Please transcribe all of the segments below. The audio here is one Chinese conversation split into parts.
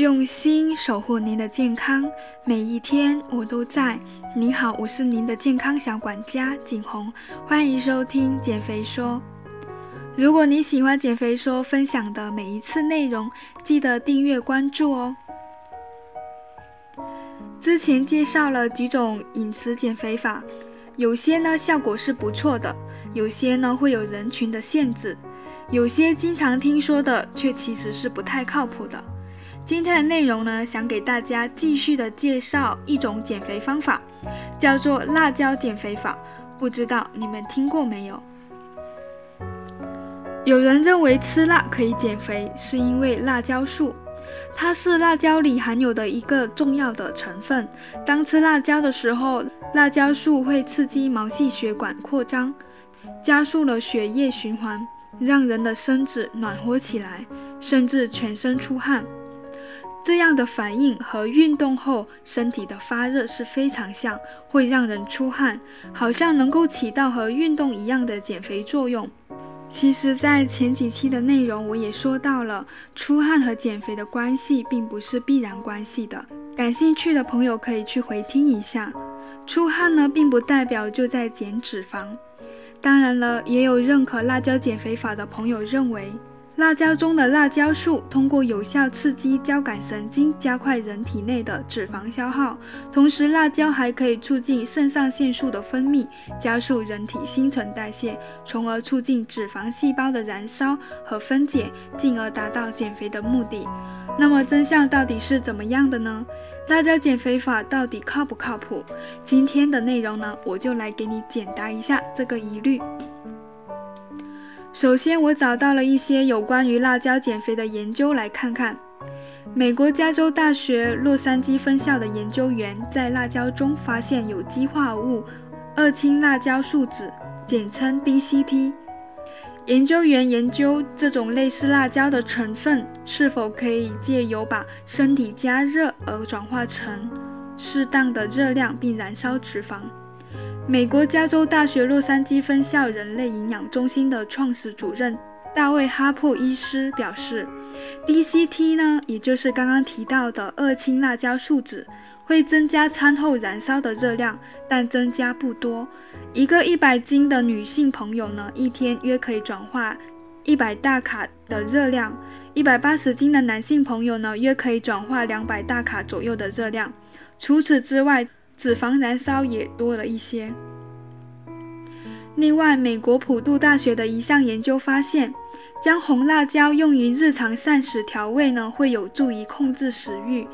用心守护您的健康，每一天我都在。你好，我是您的健康小管家景红，欢迎收听减肥说。如果你喜欢减肥说分享的每一次内容，记得订阅关注哦。之前介绍了几种饮食减肥法，有些呢效果是不错的，有些呢会有人群的限制，有些经常听说的却其实是不太靠谱的。今天的内容呢，想给大家继续的介绍一种减肥方法，叫做辣椒减肥法。不知道你们听过没有？有人认为吃辣可以减肥，是因为辣椒素，它是辣椒里含有的一个重要的成分。当吃辣椒的时候，辣椒素会刺激毛细血管扩张，加速了血液循环，让人的身子暖和起来，甚至全身出汗。这样的反应和运动后身体的发热是非常像，会让人出汗，好像能够起到和运动一样的减肥作用。其实，在前几期的内容我也说到了，出汗和减肥的关系并不是必然关系的。感兴趣的朋友可以去回听一下。出汗呢，并不代表就在减脂肪。当然了，也有认可辣椒减肥法的朋友认为。辣椒中的辣椒素通过有效刺激交感神经，加快人体内的脂肪消耗。同时，辣椒还可以促进肾上腺素的分泌，加速人体新陈代谢，从而促进脂肪细胞的燃烧和分解，进而达到减肥的目的。那么，真相到底是怎么样的呢？辣椒减肥法到底靠不靠谱？今天的内容呢，我就来给你解答一下这个疑虑。首先，我找到了一些有关于辣椒减肥的研究，来看看。美国加州大学洛杉矶分校的研究员在辣椒中发现有机化合物二氢辣椒素酯，简称 DCT。研究员研究这种类似辣椒的成分是否可以借由把身体加热而转化成适当的热量，并燃烧脂肪。美国加州大学洛杉矶分校人类营养中心的创始主任大卫·哈珀医师表示，DCT 呢，也就是刚刚提到的二氢辣椒素酯，会增加餐后燃烧的热量，但增加不多。一个一百斤的女性朋友呢，一天约可以转化一百大卡的热量；一百八十斤的男性朋友呢，约可以转化两百大卡左右的热量。除此之外，脂肪燃烧也多了一些。另外，美国普渡大学的一项研究发现，将红辣椒用于日常膳食调味呢，会有助于控制食欲，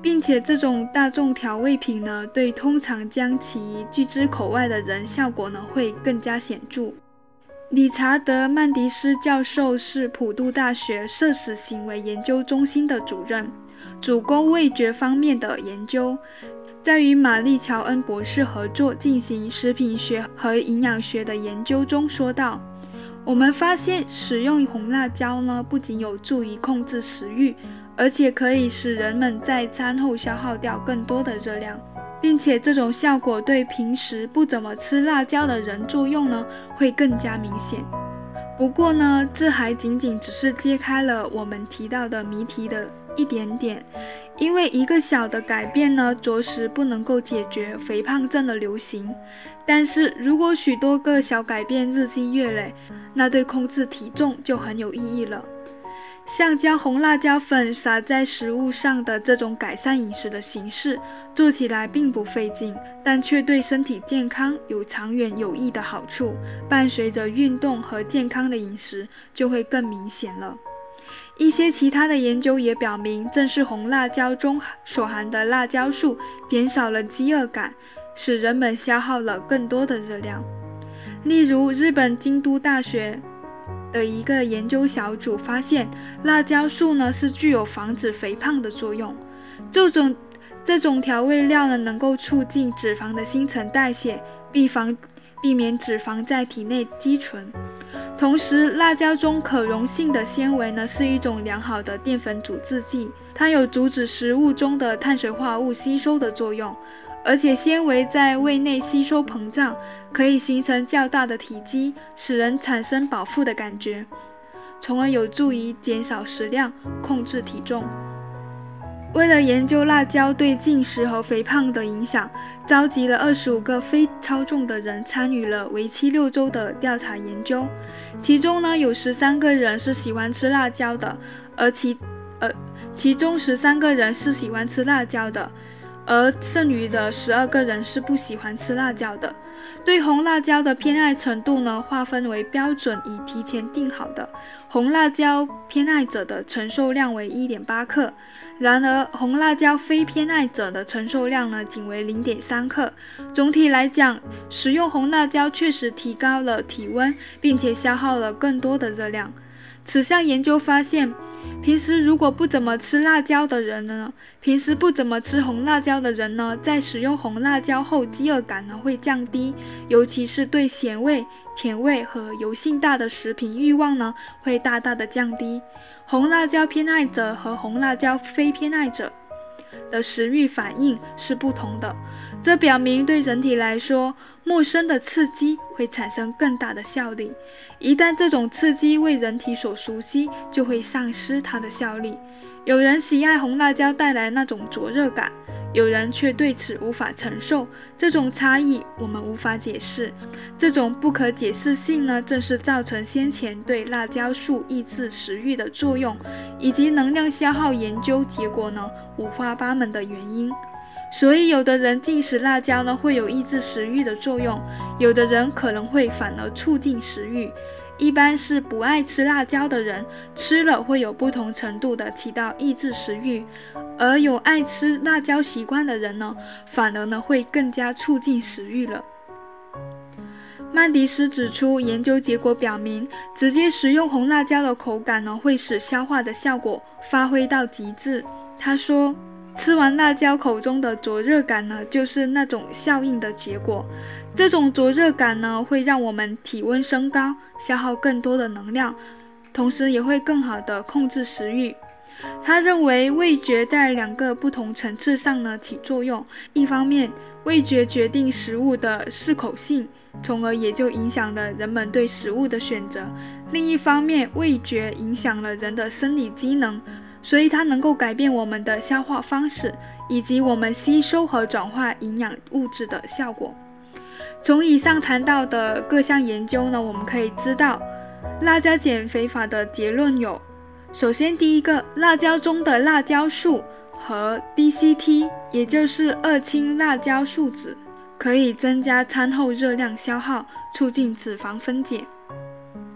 并且这种大众调味品呢，对通常将其拒之口外的人，效果呢会更加显著。理查德·曼迪斯教授是普渡大学摄食行为研究中心的主任，主攻味觉方面的研究。在与玛丽乔恩博士合作进行食品学和营养学的研究中，说道：“我们发现使用红辣椒呢，不仅有助于控制食欲，而且可以使人们在餐后消耗掉更多的热量，并且这种效果对平时不怎么吃辣椒的人作用呢，会更加明显。不过呢，这还仅仅只是揭开了我们提到的谜题的一点点。”因为一个小的改变呢，着实不能够解决肥胖症的流行。但是如果许多个小改变日积月累，那对控制体重就很有意义了。像将红辣椒粉撒在食物上的这种改善饮食的形式，做起来并不费劲，但却对身体健康有长远有益的好处。伴随着运动和健康的饮食，就会更明显了。一些其他的研究也表明，正是红辣椒中所含的辣椒素减少了饥饿感，使人们消耗了更多的热量。例如，日本京都大学的一个研究小组发现，辣椒素呢是具有防止肥胖的作用。这种这种调味料呢，能够促进脂肪的新陈代谢，避防避免脂肪在体内积存。同时，辣椒中可溶性的纤维呢，是一种良好的淀粉阻滞剂，它有阻止食物中的碳水化合物吸收的作用。而且，纤维在胃内吸收膨胀，可以形成较大的体积，使人产生饱腹的感觉，从而有助于减少食量，控制体重。为了研究辣椒对进食和肥胖的影响，召集了二十五个非超重的人参与了为期六周的调查研究。其中呢，有十三个人是喜欢吃辣椒的，而其呃，其中十三个人是喜欢吃辣椒的，而剩余的十二个人是不喜欢吃辣椒的。对红辣椒的偏爱程度呢，划分为标准已提前定好的红辣椒偏爱者的承受量为一点八克，然而红辣椒非偏爱者的承受量呢，仅为零点三克。总体来讲，食用红辣椒确实提高了体温，并且消耗了更多的热量。此项研究发现。平时如果不怎么吃辣椒的人呢，平时不怎么吃红辣椒的人呢，在使用红辣椒后，饥饿感呢会降低，尤其是对咸味、甜味和油性大的食品欲望呢会大大的降低。红辣椒偏爱者和红辣椒非偏爱者的食欲反应是不同的，这表明对人体来说。陌生的刺激会产生更大的效力，一旦这种刺激为人体所熟悉，就会丧失它的效力。有人喜爱红辣椒带来那种灼热感，有人却对此无法承受。这种差异我们无法解释，这种不可解释性呢，正是造成先前对辣椒素抑制食欲的作用，以及能量消耗研究结果呢五花八门的原因。所以，有的人进食辣椒呢，会有抑制食欲的作用；有的人可能会反而促进食欲。一般是不爱吃辣椒的人，吃了会有不同程度的起到抑制食欲；而有爱吃辣椒习惯的人呢，反而呢会更加促进食欲了。曼迪斯指出，研究结果表明，直接食用红辣椒的口感呢，会使消化的效果发挥到极致。他说。吃完辣椒，口中的灼热感呢，就是那种效应的结果。这种灼热感呢，会让我们体温升高，消耗更多的能量，同时也会更好的控制食欲。他认为味觉在两个不同层次上呢起作用。一方面，味觉决定食物的适口性，从而也就影响了人们对食物的选择；另一方面，味觉影响了人的生理机能。所以它能够改变我们的消化方式，以及我们吸收和转化营养物质的效果。从以上谈到的各项研究呢，我们可以知道，辣椒减肥法的结论有：首先，第一个，辣椒中的辣椒素和 DCT，也就是二氢辣椒素酯，可以增加餐后热量消耗，促进脂肪分解。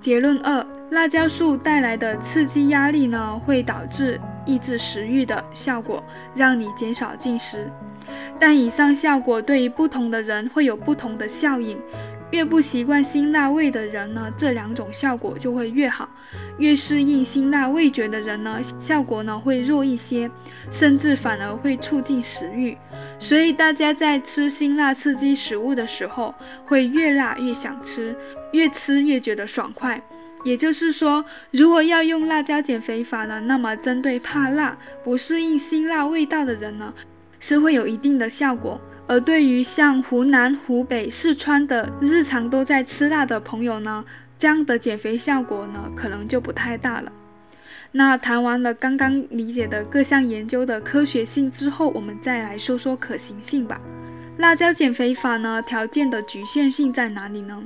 结论二。辣椒素带来的刺激压力呢，会导致抑制食欲的效果，让你减少进食。但以上效果对于不同的人会有不同的效应。越不习惯辛辣味的人呢，这两种效果就会越好；越适应辛辣味觉的人呢，效果呢会弱一些，甚至反而会促进食欲。所以大家在吃辛辣刺激食物的时候，会越辣越想吃，越吃越觉得爽快。也就是说，如果要用辣椒减肥法呢，那么针对怕辣、不适应辛辣味道的人呢，是会有一定的效果；而对于像湖南、湖北、四川的日常都在吃辣的朋友呢，这样的减肥效果呢，可能就不太大了。那谈完了刚刚理解的各项研究的科学性之后，我们再来说说可行性吧。辣椒减肥法呢，条件的局限性在哪里呢？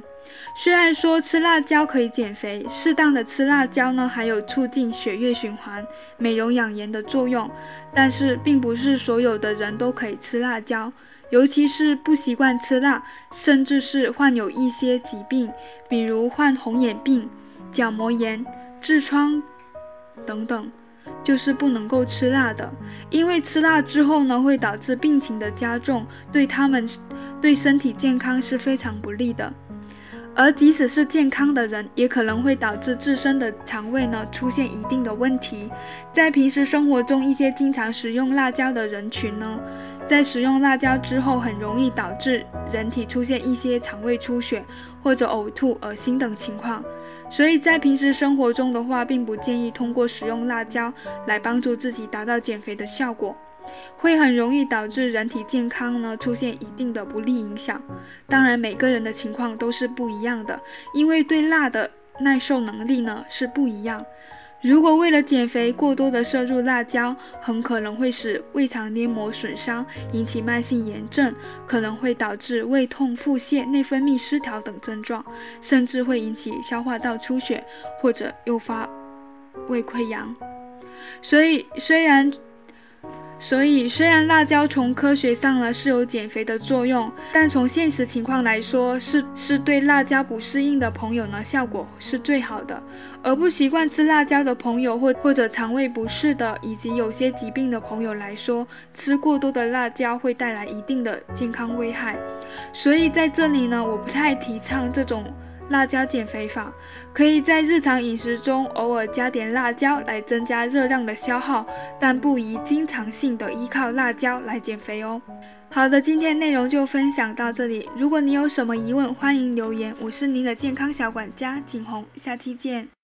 虽然说吃辣椒可以减肥，适当的吃辣椒呢，还有促进血液循环、美容养颜的作用，但是并不是所有的人都可以吃辣椒，尤其是不习惯吃辣，甚至是患有一些疾病，比如患红眼病、角膜炎、痔疮等等，就是不能够吃辣的，因为吃辣之后呢，会导致病情的加重，对他们对身体健康是非常不利的。而即使是健康的人，也可能会导致自身的肠胃呢出现一定的问题。在平时生活中，一些经常食用辣椒的人群呢，在食用辣椒之后，很容易导致人体出现一些肠胃出血或者呕吐、恶心等情况。所以在平时生活中的话，并不建议通过食用辣椒来帮助自己达到减肥的效果。会很容易导致人体健康呢出现一定的不利影响。当然，每个人的情况都是不一样的，因为对辣的耐受能力呢是不一样。如果为了减肥过多的摄入辣椒，很可能会使胃肠黏膜损伤，引起慢性炎症，可能会导致胃痛、腹泻、内分泌失调等症状，甚至会引起消化道出血或者诱发胃溃疡。所以，虽然所以，虽然辣椒从科学上呢是有减肥的作用，但从现实情况来说，是是对辣椒不适应的朋友呢效果是最好的。而不习惯吃辣椒的朋友，或或者肠胃不适的，以及有些疾病的朋友来说，吃过多的辣椒会带来一定的健康危害。所以在这里呢，我不太提倡这种。辣椒减肥法可以在日常饮食中偶尔加点辣椒来增加热量的消耗，但不宜经常性的依靠辣椒来减肥哦。好的，今天内容就分享到这里。如果你有什么疑问，欢迎留言。我是您的健康小管家景红，下期见。